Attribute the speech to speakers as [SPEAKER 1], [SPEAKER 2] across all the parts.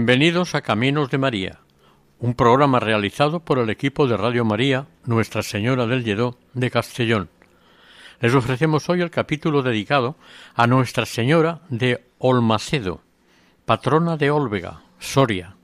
[SPEAKER 1] Bienvenidos a Caminos de María, un programa realizado por el equipo de Radio María Nuestra Señora del Lledó de Castellón. Les ofrecemos hoy el capítulo dedicado a Nuestra Señora de Olmacedo, patrona de Olvega, Soria.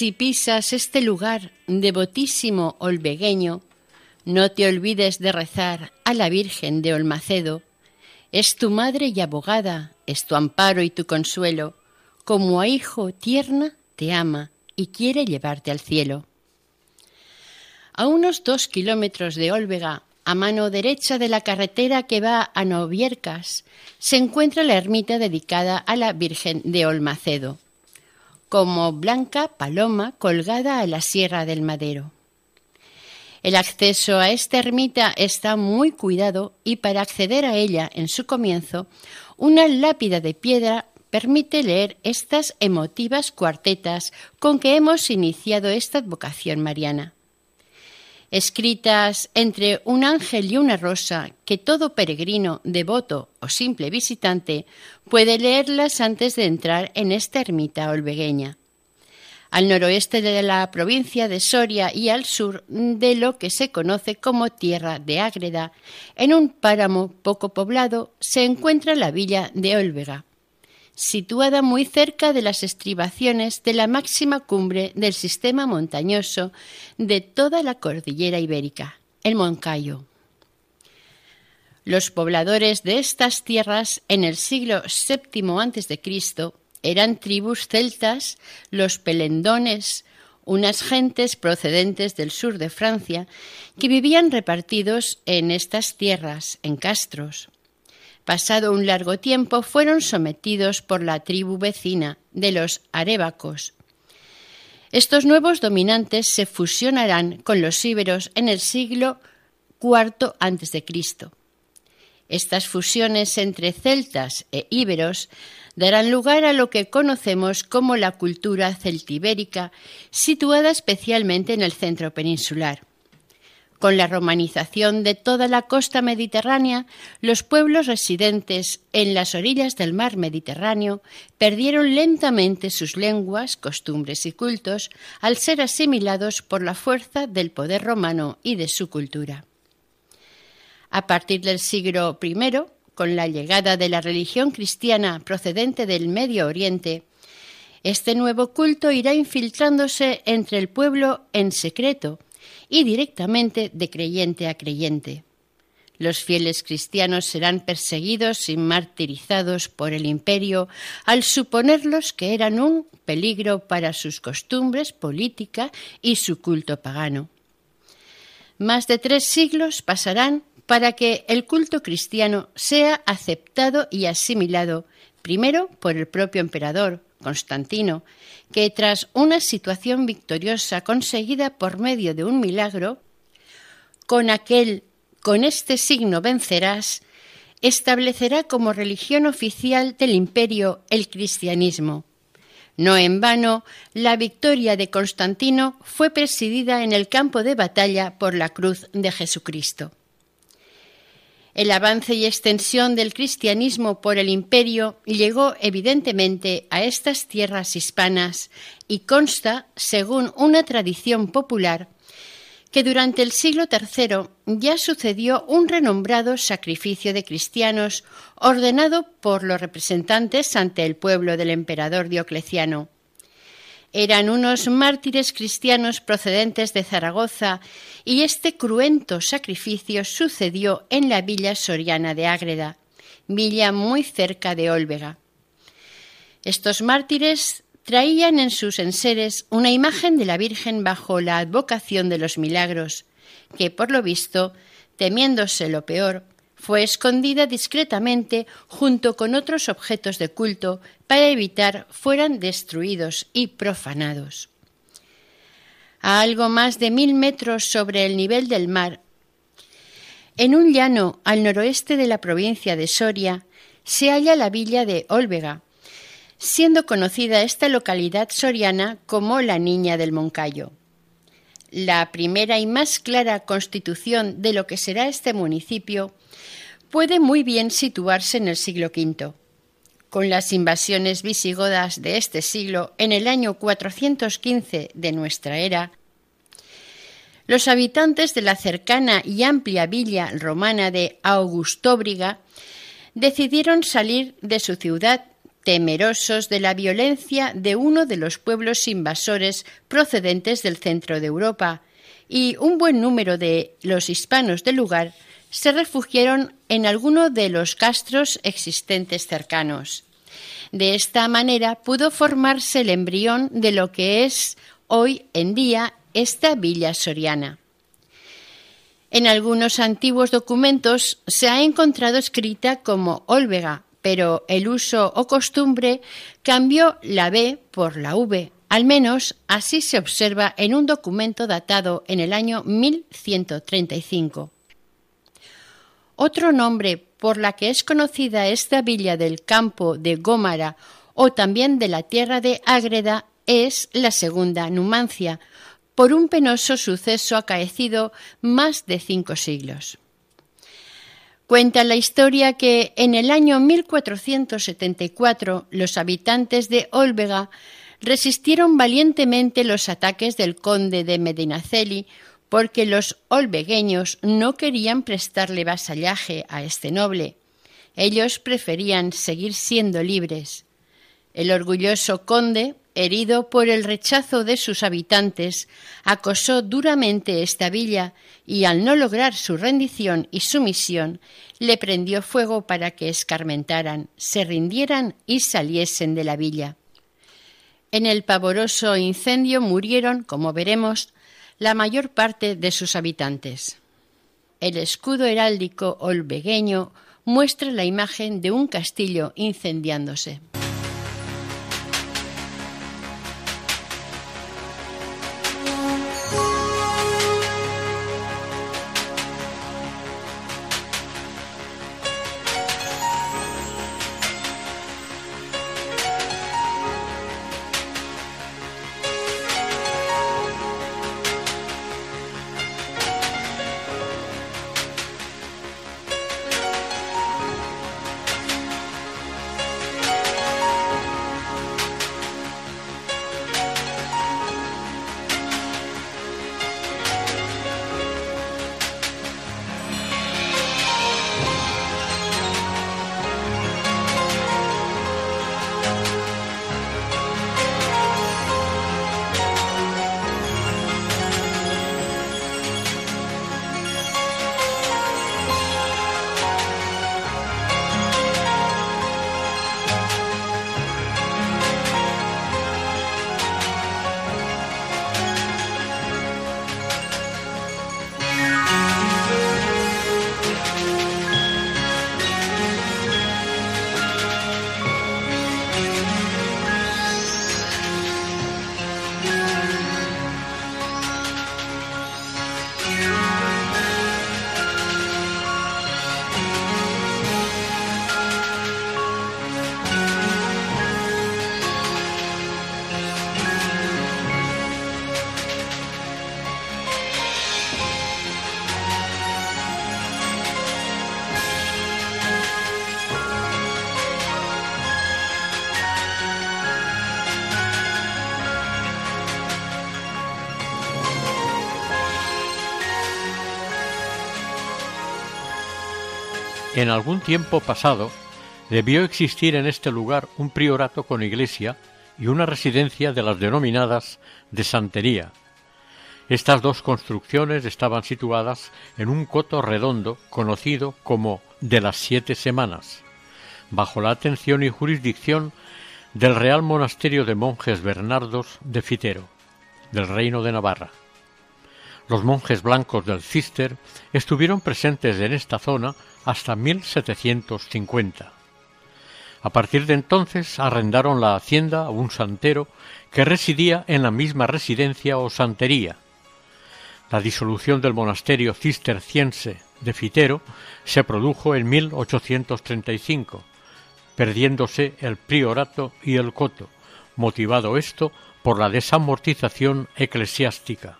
[SPEAKER 2] Si pisas este lugar devotísimo olvegueño, no te olvides de rezar a la Virgen de Olmacedo. Es tu madre y abogada, es tu amparo y tu consuelo. Como a hijo tierna te ama y quiere llevarte al cielo. A unos dos kilómetros de Olvega, a mano derecha de la carretera que va a Noviercas, se encuentra la ermita dedicada a la Virgen de Olmacedo como blanca paloma colgada a la Sierra del Madero. El acceso a esta ermita está muy cuidado y para acceder a ella en su comienzo, una lápida de piedra permite leer estas emotivas cuartetas con que hemos iniciado esta advocación mariana escritas entre un ángel y una rosa que todo peregrino, devoto o simple visitante puede leerlas antes de entrar en esta ermita olvegueña. Al noroeste de la provincia de Soria y al sur de lo que se conoce como Tierra de Ágreda, en un páramo poco poblado, se encuentra la villa de Olvega situada muy cerca de las estribaciones de la máxima cumbre del sistema montañoso de toda la cordillera ibérica, el Moncayo. Los pobladores de estas tierras en el siglo VII a.C. eran tribus celtas, los pelendones, unas gentes procedentes del sur de Francia que vivían repartidos en estas tierras, en castros. Pasado un largo tiempo fueron sometidos por la tribu vecina de los arébacos. Estos nuevos dominantes se fusionarán con los íberos en el siglo IV a.C. Estas fusiones entre celtas e íberos darán lugar a lo que conocemos como la cultura celtibérica, situada especialmente en el centro peninsular. Con la romanización de toda la costa mediterránea, los pueblos residentes en las orillas del mar Mediterráneo perdieron lentamente sus lenguas, costumbres y cultos al ser asimilados por la fuerza del poder romano y de su cultura. A partir del siglo I, con la llegada de la religión cristiana procedente del Medio Oriente, este nuevo culto irá infiltrándose entre el pueblo en secreto, y directamente de creyente a creyente. Los fieles cristianos serán perseguidos y martirizados por el imperio al suponerlos que eran un peligro para sus costumbres, política y su culto pagano. Más de tres siglos pasarán para que el culto cristiano sea aceptado y asimilado primero por el propio emperador Constantino, que tras una situación victoriosa conseguida por medio de un milagro, con aquel con este signo vencerás, establecerá como religión oficial del imperio el cristianismo. No en vano, la victoria de Constantino fue presidida en el campo de batalla por la cruz de Jesucristo. El avance y extensión del cristianismo por el imperio llegó evidentemente a estas tierras hispanas y consta, según una tradición popular, que durante el siglo III ya sucedió un renombrado sacrificio de cristianos ordenado por los representantes ante el pueblo del emperador Diocleciano. Eran unos mártires cristianos procedentes de Zaragoza y este cruento sacrificio sucedió en la villa soriana de Ágreda, villa muy cerca de Olvega. Estos mártires traían en sus enseres una imagen de la Virgen bajo la advocación de los milagros, que por lo visto, temiéndose lo peor, fue escondida discretamente junto con otros objetos de culto para evitar fueran destruidos y profanados. A algo más de mil metros sobre el nivel del mar, en un llano al noroeste de la provincia de Soria, se halla la villa de Olvega, siendo conocida esta localidad soriana como la Niña del Moncayo. La primera y más clara constitución de lo que será este municipio puede muy bien situarse en el siglo V. Con las invasiones visigodas de este siglo en el año 415 de nuestra era, los habitantes de la cercana y amplia villa romana de Augustóbriga decidieron salir de su ciudad temerosos de la violencia de uno de los pueblos invasores procedentes del centro de Europa, y un buen número de los hispanos del lugar se refugiaron en alguno de los castros existentes cercanos. De esta manera pudo formarse el embrión de lo que es hoy en día esta villa soriana. En algunos antiguos documentos se ha encontrado escrita como Olvega, pero el uso o costumbre cambió la B por la V. Al menos así se observa en un documento datado en el año 1135. Otro nombre por la que es conocida esta villa del campo de Gómara o también de la tierra de Ágreda es la segunda Numancia, por un penoso suceso acaecido más de cinco siglos. Cuenta la historia que en el año 1474 los habitantes de Olvega resistieron valientemente los ataques del conde de Medinaceli porque los olvegueños no querían prestarle vasallaje a este noble. Ellos preferían seguir siendo libres. El orgulloso conde herido por el rechazo de sus habitantes, acosó duramente esta villa y al no lograr su rendición y sumisión, le prendió fuego para que escarmentaran, se rindieran y saliesen de la villa. En el pavoroso incendio murieron, como veremos, la mayor parte de sus habitantes. El escudo heráldico olvegueño muestra la imagen de un castillo incendiándose.
[SPEAKER 1] En algún tiempo pasado debió existir en este lugar un priorato con iglesia y una residencia de las denominadas de santería. Estas dos construcciones estaban situadas en un coto redondo conocido como de las siete semanas, bajo la atención y jurisdicción del Real Monasterio de Monjes Bernardos de Fitero, del Reino de Navarra. Los monjes blancos del Cister estuvieron presentes en esta zona hasta 1750. A partir de entonces arrendaron la hacienda a un santero que residía en la misma residencia o santería. La disolución del monasterio cisterciense de Fitero se produjo en 1835, perdiéndose el priorato y el coto, motivado esto por la desamortización eclesiástica.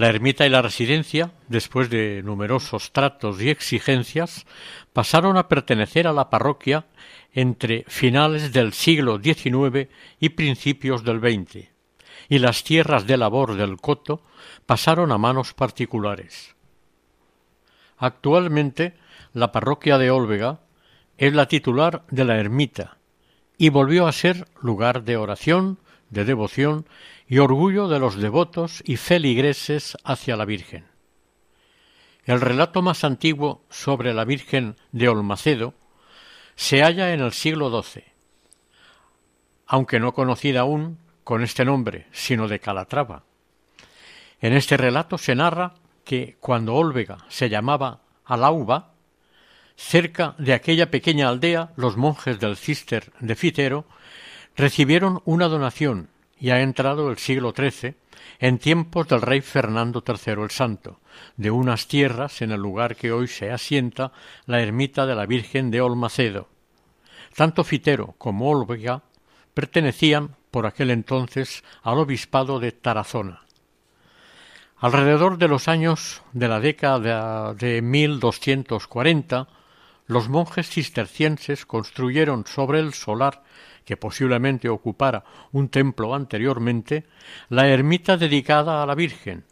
[SPEAKER 1] La ermita y la residencia, después de numerosos tratos y exigencias, pasaron a pertenecer a la parroquia entre finales del siglo XIX y principios del XX, y las tierras de labor del coto pasaron a manos particulares. Actualmente, la parroquia de Olvega es la titular de la ermita y volvió a ser lugar de oración, de devoción y orgullo de los devotos y feligreses hacia la Virgen. El relato más antiguo sobre la Virgen de Olmacedo se halla en el siglo XII, aunque no conocida aún con este nombre, sino de Calatrava. En este relato se narra que cuando Olvega se llamaba Alauba, cerca de aquella pequeña aldea los monjes del cister de Fitero recibieron una donación y ha entrado el siglo XIII, en tiempos del rey Fernando III el Santo, de unas tierras en el lugar que hoy se asienta la ermita de la Virgen de Olmacedo. Tanto Fitero como Olvega pertenecían por aquel entonces al obispado de Tarazona. Alrededor de los años de la década de 1240, los monjes cistercienses construyeron sobre el solar que posiblemente ocupara un templo anteriormente, la ermita dedicada a la Virgen,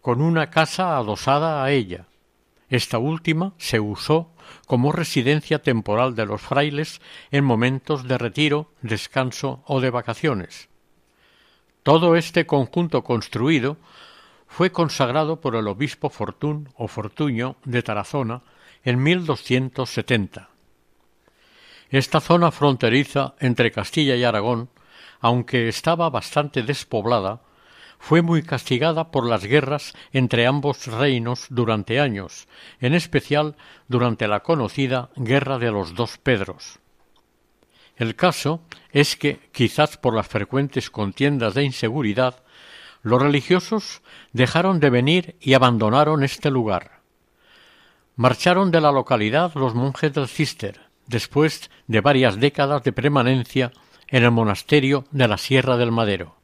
[SPEAKER 1] con una casa adosada a ella. Esta última se usó como residencia temporal de los frailes en momentos de retiro, descanso o de vacaciones. Todo este conjunto construido fue consagrado por el obispo Fortún o Fortuño de Tarazona en 1270. Esta zona fronteriza entre Castilla y Aragón, aunque estaba bastante despoblada, fue muy castigada por las guerras entre ambos reinos durante años, en especial durante la conocida Guerra de los Dos Pedros. El caso es que, quizás por las frecuentes contiendas de inseguridad, los religiosos dejaron de venir y abandonaron este lugar. Marcharon de la localidad los monjes del Cister, después de varias décadas de permanencia en el monasterio de la Sierra del Madero.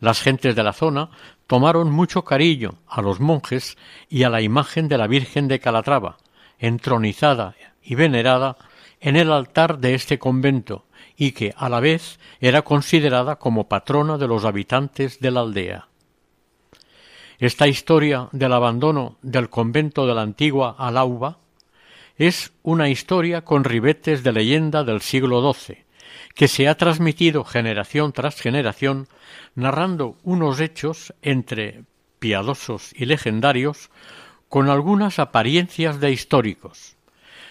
[SPEAKER 1] Las gentes de la zona tomaron mucho cariño a los monjes y a la imagen de la Virgen de Calatrava, entronizada y venerada en el altar de este convento y que a la vez era considerada como patrona de los habitantes de la aldea. Esta historia del abandono del convento de la antigua Alauba es una historia con ribetes de leyenda del siglo XII, que se ha transmitido generación tras generación, narrando unos hechos entre piadosos y legendarios, con algunas apariencias de históricos.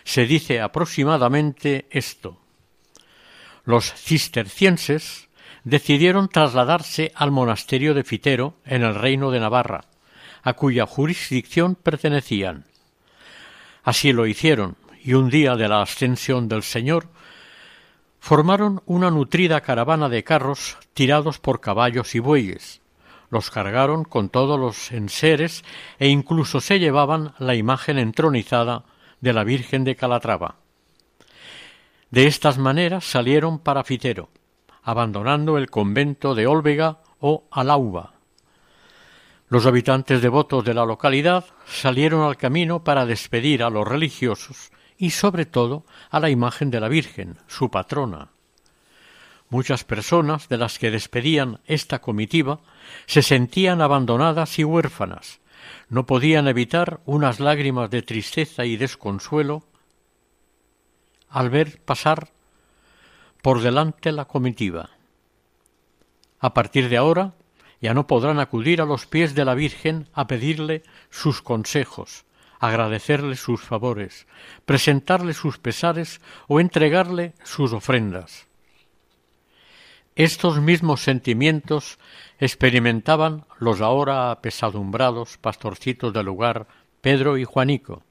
[SPEAKER 1] Se dice aproximadamente esto. Los cistercienses decidieron trasladarse al monasterio de Fitero en el reino de Navarra, a cuya jurisdicción pertenecían. Así lo hicieron, y un día de la ascensión del Señor formaron una nutrida caravana de carros tirados por caballos y bueyes. Los cargaron con todos los enseres e incluso se llevaban la imagen entronizada de la Virgen de Calatrava. De estas maneras salieron para Fitero, abandonando el convento de Olvega o Alauba, los habitantes devotos de la localidad salieron al camino para despedir a los religiosos y sobre todo a la imagen de la Virgen, su patrona. Muchas personas de las que despedían esta comitiva se sentían abandonadas y huérfanas, no podían evitar unas lágrimas de tristeza y desconsuelo al ver pasar por delante la comitiva. A partir de ahora ya no podrán acudir a los pies de la Virgen a pedirle sus consejos, agradecerle sus favores, presentarle sus pesares o entregarle sus ofrendas. Estos mismos sentimientos experimentaban los ahora apesadumbrados pastorcitos del lugar Pedro y Juanico,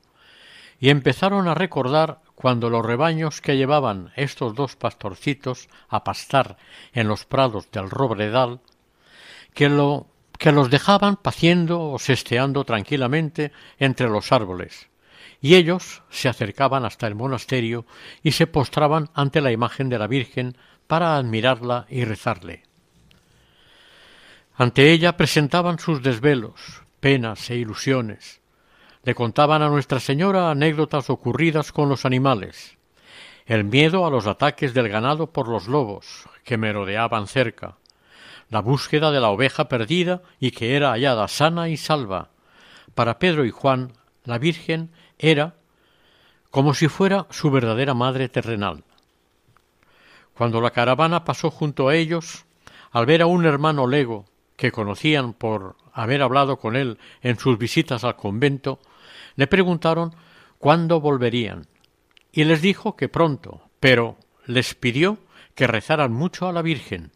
[SPEAKER 1] y empezaron a recordar cuando los rebaños que llevaban estos dos pastorcitos a pastar en los prados del Robredal, que, lo, que los dejaban paciendo o sesteando tranquilamente entre los árboles, y ellos se acercaban hasta el monasterio y se postraban ante la imagen de la Virgen para admirarla y rezarle. Ante ella presentaban sus desvelos, penas e ilusiones. Le contaban a Nuestra Señora anécdotas ocurridas con los animales, el miedo a los ataques del ganado por los lobos que merodeaban cerca, la búsqueda de la oveja perdida y que era hallada sana y salva. Para Pedro y Juan, la Virgen era como si fuera su verdadera madre terrenal. Cuando la caravana pasó junto a ellos, al ver a un hermano lego que conocían por haber hablado con él en sus visitas al convento, le preguntaron cuándo volverían, y les dijo que pronto, pero les pidió que rezaran mucho a la Virgen.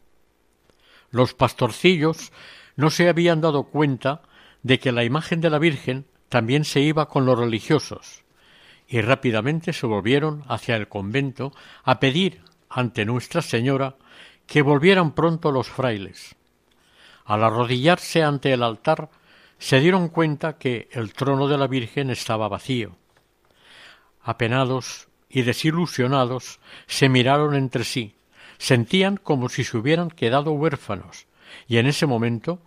[SPEAKER 1] Los pastorcillos no se habían dado cuenta de que la imagen de la Virgen también se iba con los religiosos, y rápidamente se volvieron hacia el convento a pedir ante Nuestra Señora que volvieran pronto los frailes. Al arrodillarse ante el altar, se dieron cuenta que el trono de la Virgen estaba vacío. Apenados y desilusionados, se miraron entre sí, sentían como si se hubieran quedado huérfanos, y en ese momento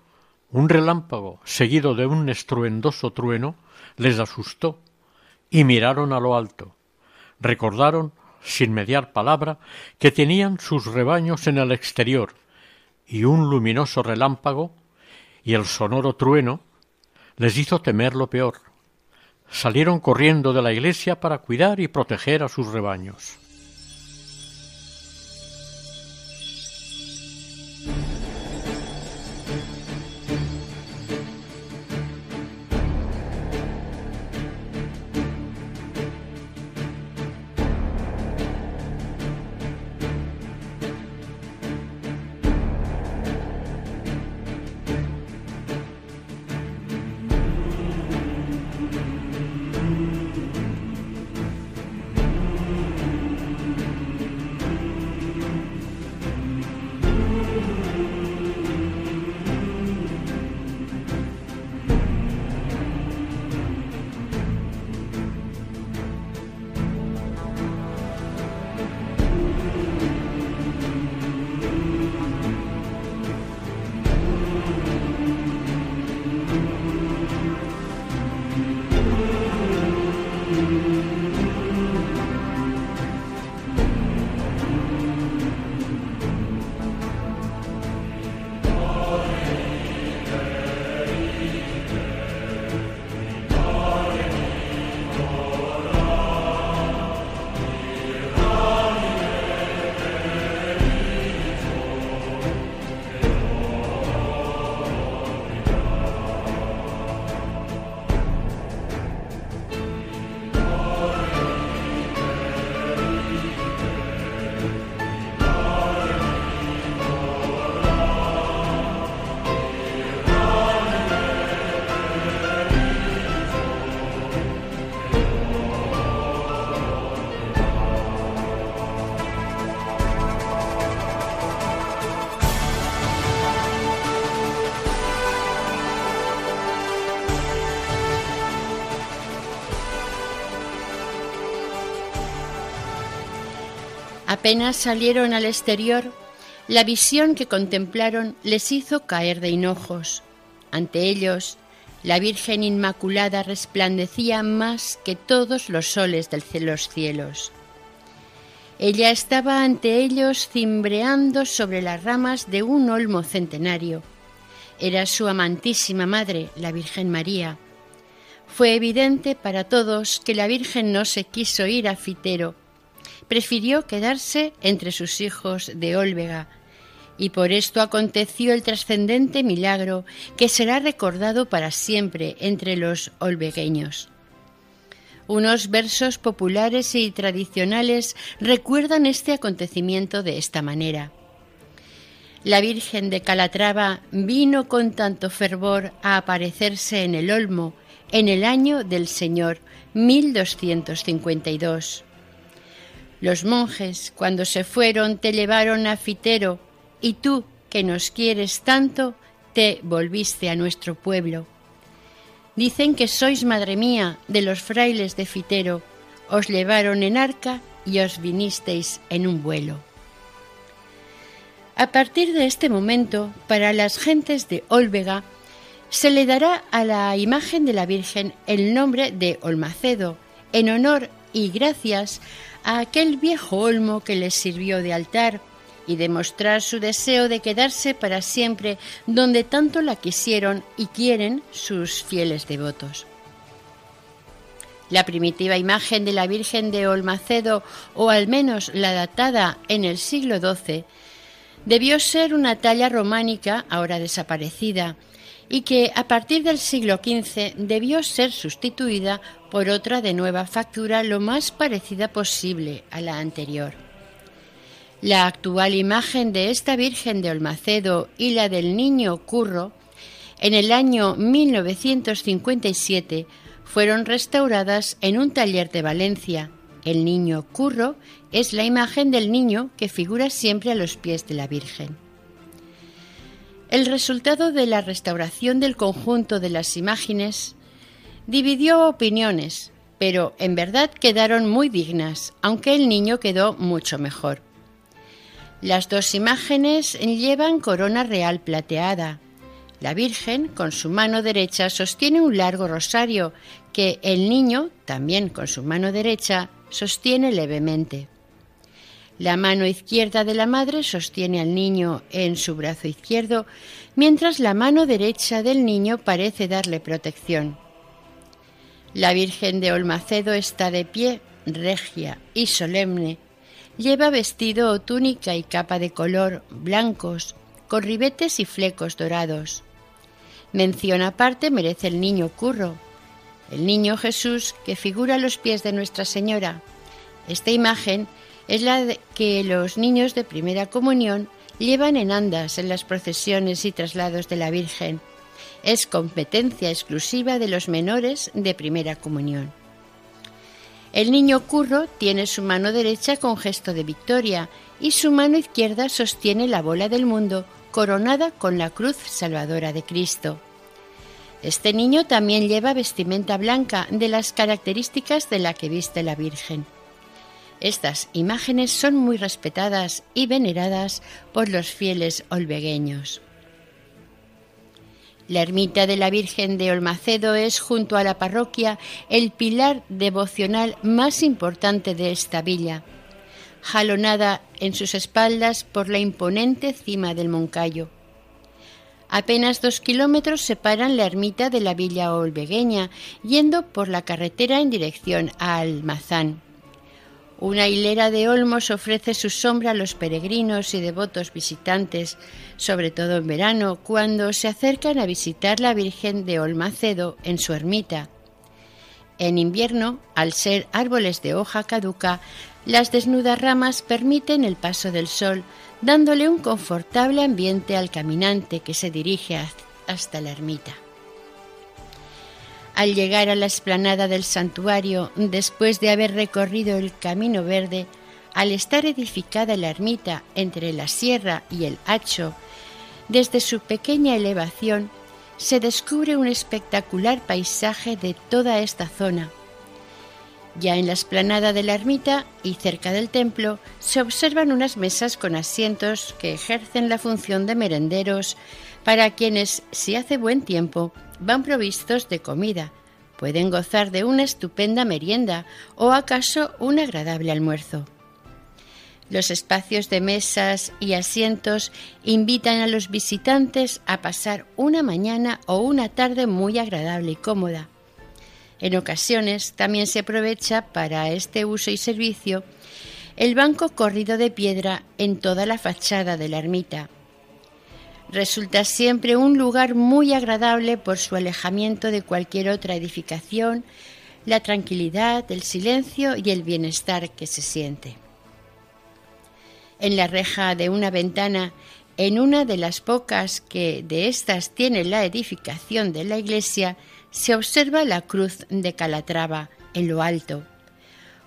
[SPEAKER 1] un relámpago seguido de un estruendoso trueno les asustó, y miraron a lo alto. Recordaron, sin mediar palabra, que tenían sus rebaños en el exterior, y un luminoso relámpago y el sonoro trueno les hizo temer lo peor. Salieron corriendo de la iglesia para cuidar y proteger a sus rebaños.
[SPEAKER 2] Apenas salieron al exterior, la visión que contemplaron les hizo caer de hinojos. Ante ellos, la Virgen Inmaculada resplandecía más que todos los soles de los cielos. Ella estaba ante ellos cimbreando sobre las ramas de un olmo centenario, era su amantísima madre, la Virgen María. Fue evidente para todos que la Virgen no se quiso ir a Fitero, prefirió quedarse entre sus hijos de Olvega, y por esto aconteció el trascendente milagro que será recordado para siempre entre los olvegueños. Unos versos populares y tradicionales recuerdan este acontecimiento de esta manera. La Virgen de Calatrava vino con tanto fervor a aparecerse en el Olmo en el año del Señor 1252. Los monjes, cuando se fueron, te llevaron a Fitero, y tú, que nos quieres tanto, te volviste a nuestro pueblo. Dicen que sois madre mía de los frailes de Fitero, os llevaron en arca y os vinisteis en un vuelo. A partir de este momento, para las gentes de Olvega, se le dará a la imagen de la Virgen el nombre de Olmacedo, en honor y gracias a aquel viejo olmo que les sirvió de altar y demostrar su deseo de quedarse para siempre donde tanto la quisieron y quieren sus fieles devotos. La primitiva imagen de la Virgen de Olmacedo, o al menos la datada en el siglo XII, debió ser una talla románica ahora desaparecida y que a partir del siglo XV debió ser sustituida por otra de nueva factura lo más parecida posible a la anterior. La actual imagen de esta Virgen de Olmacedo y la del Niño Curro, en el año 1957, fueron restauradas en un taller de Valencia. El Niño Curro es la imagen del niño que figura siempre a los pies de la Virgen. El resultado de la restauración del conjunto de las imágenes dividió opiniones, pero en verdad quedaron muy dignas, aunque el niño quedó mucho mejor. Las dos imágenes llevan corona real plateada. La Virgen, con su mano derecha, sostiene un largo rosario que el niño, también con su mano derecha, sostiene levemente. La mano izquierda de la madre sostiene al niño en su brazo izquierdo, mientras la mano derecha del niño parece darle protección. La Virgen de Olmacedo está de pie, regia y solemne, Lleva vestido o túnica y capa de color blancos, con ribetes y flecos dorados. Mención aparte merece el niño curro, el niño Jesús que figura a los pies de Nuestra Señora. Esta imagen es la que los niños de primera comunión llevan en andas en las procesiones y traslados de la Virgen. Es competencia exclusiva de los menores de primera comunión. El niño curro tiene su mano derecha con gesto de victoria y su mano izquierda sostiene la bola del mundo coronada con la cruz salvadora de Cristo. Este niño también lleva vestimenta blanca de las características de la que viste la Virgen. Estas imágenes son muy respetadas y veneradas por los fieles olvegueños. La ermita de la Virgen de Olmacedo es, junto a la parroquia, el pilar devocional más importante de esta villa, jalonada en sus espaldas por la imponente cima del Moncayo. Apenas dos kilómetros separan la ermita de la villa olvegueña, yendo por la carretera en dirección a Almazán. Una hilera de olmos ofrece su sombra a los peregrinos y devotos visitantes, sobre todo en verano, cuando se acercan a visitar la Virgen de Olmacedo en su ermita. En invierno, al ser árboles de hoja caduca, las desnudas ramas permiten el paso del sol, dándole un confortable ambiente al caminante que se dirige hasta la ermita. Al llegar a la explanada del santuario, después de haber recorrido el camino verde, al estar edificada la ermita entre la sierra y el hacho, desde su pequeña elevación se descubre un espectacular paisaje de toda esta zona. Ya en la explanada de la ermita y cerca del templo se observan unas mesas con asientos que ejercen la función de merenderos para quienes, si hace buen tiempo, van provistos de comida, pueden gozar de una estupenda merienda o acaso un agradable almuerzo. Los espacios de mesas y asientos invitan a los visitantes a pasar una mañana o una tarde muy agradable y cómoda. En ocasiones también se aprovecha para este uso y servicio el banco corrido de piedra en toda la fachada de la ermita. Resulta siempre un lugar muy agradable por su alejamiento de cualquier otra edificación, la tranquilidad, el silencio y el bienestar que se siente. En la reja de una ventana, en una de las pocas que de estas tiene la edificación de la iglesia, se observa la cruz de Calatrava en lo alto,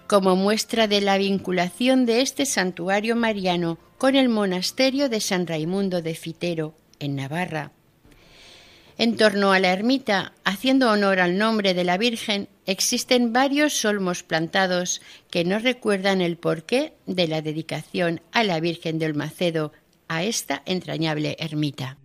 [SPEAKER 2] como muestra de la vinculación de este santuario mariano con el monasterio de San Raimundo de Fitero, en Navarra. En torno a la ermita, haciendo honor al nombre de la Virgen, existen varios solmos plantados que nos recuerdan el porqué de la dedicación a la Virgen del Macedo a esta entrañable ermita.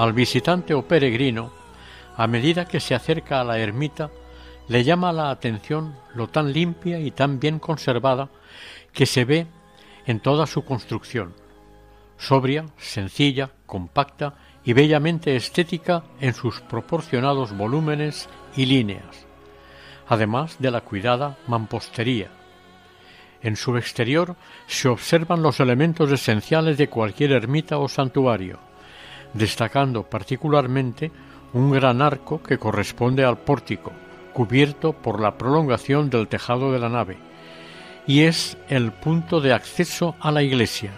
[SPEAKER 1] Al visitante o peregrino, a medida que se acerca a la ermita, le llama la atención lo tan limpia y tan bien conservada que se ve en toda su construcción, sobria, sencilla, compacta y bellamente estética en sus proporcionados volúmenes y líneas, además de la cuidada mampostería. En su exterior se observan los elementos esenciales de cualquier ermita o santuario, destacando particularmente un gran arco que corresponde al pórtico, cubierto por la prolongación del tejado de la nave, y es el punto de acceso a la iglesia.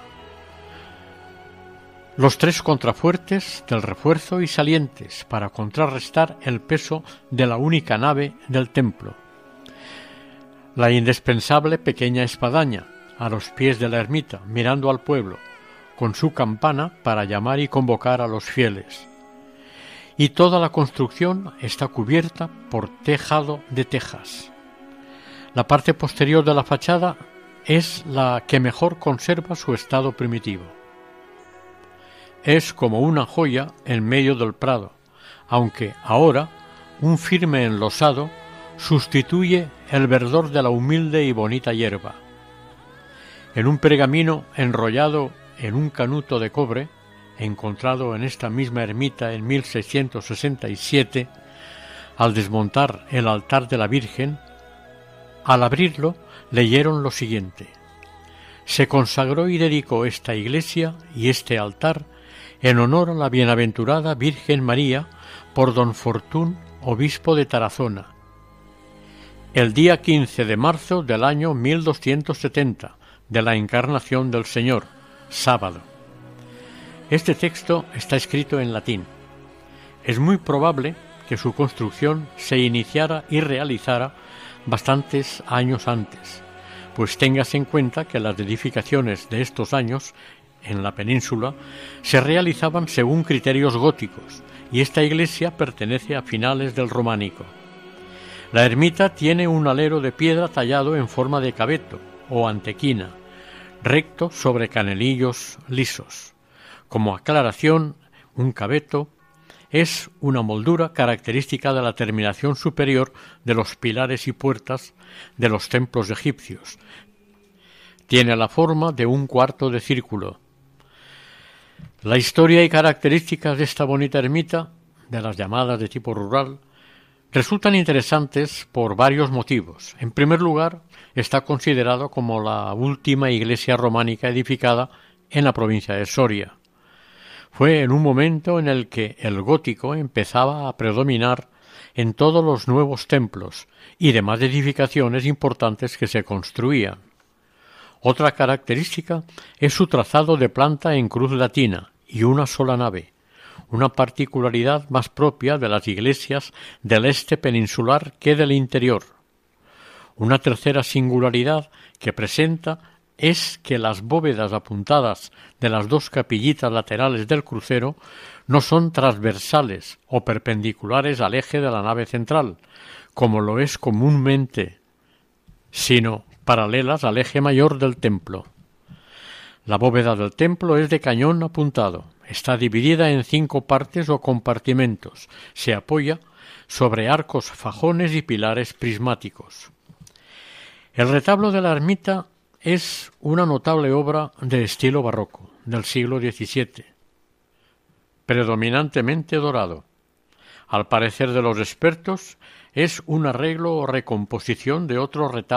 [SPEAKER 1] Los tres contrafuertes del refuerzo y salientes para contrarrestar el peso de la única nave del templo. La indispensable pequeña espadaña a los pies de la ermita, mirando al pueblo, con su campana para llamar y convocar a los fieles. Y toda la construcción está cubierta por tejado de tejas. La parte posterior de la fachada es la que mejor conserva su estado primitivo. Es como una joya en medio del prado, aunque ahora un firme enlosado sustituye el verdor de la humilde y bonita hierba. En un pergamino enrollado en un canuto de cobre, encontrado en esta misma ermita en 1667, al desmontar el altar de la Virgen, al abrirlo leyeron lo siguiente. Se consagró y dedicó esta iglesia y este altar en honor a la bienaventurada Virgen María por don Fortún, obispo de Tarazona, el día 15 de marzo del año 1270 de la Encarnación del Señor, sábado. Este texto está escrito en latín. Es muy probable que su construcción se iniciara y realizara bastantes años antes, pues téngase en cuenta que las edificaciones de estos años en la península se realizaban según criterios góticos y esta iglesia pertenece a finales del románico. La ermita tiene un alero de piedra tallado en forma de cabeto o antequina, recto sobre canelillos lisos. Como aclaración, un cabeto es una moldura característica de la terminación superior de los pilares y puertas de los templos egipcios. Tiene la forma de un cuarto de círculo. La historia y características de esta bonita ermita, de las llamadas de tipo rural, resultan interesantes por varios motivos. En primer lugar, está considerado como la última iglesia románica edificada en la provincia de Soria. Fue en un momento en el que el gótico empezaba a predominar en todos los nuevos templos y demás edificaciones importantes que se construían. Otra característica es su trazado de planta en cruz latina y una sola nave, una particularidad más propia de las iglesias del este peninsular que del interior. Una tercera singularidad que presenta es que las bóvedas apuntadas de las dos capillitas laterales del crucero no son transversales o perpendiculares al eje de la nave central, como lo es comúnmente, sino paralelas al eje mayor del templo. La bóveda del templo es de cañón apuntado, está dividida en cinco partes o compartimentos, se apoya sobre arcos fajones y pilares prismáticos. El retablo de la ermita es una notable obra de estilo barroco del siglo XVII, predominantemente dorado. Al parecer de los expertos, es un arreglo o recomposición de otro retablo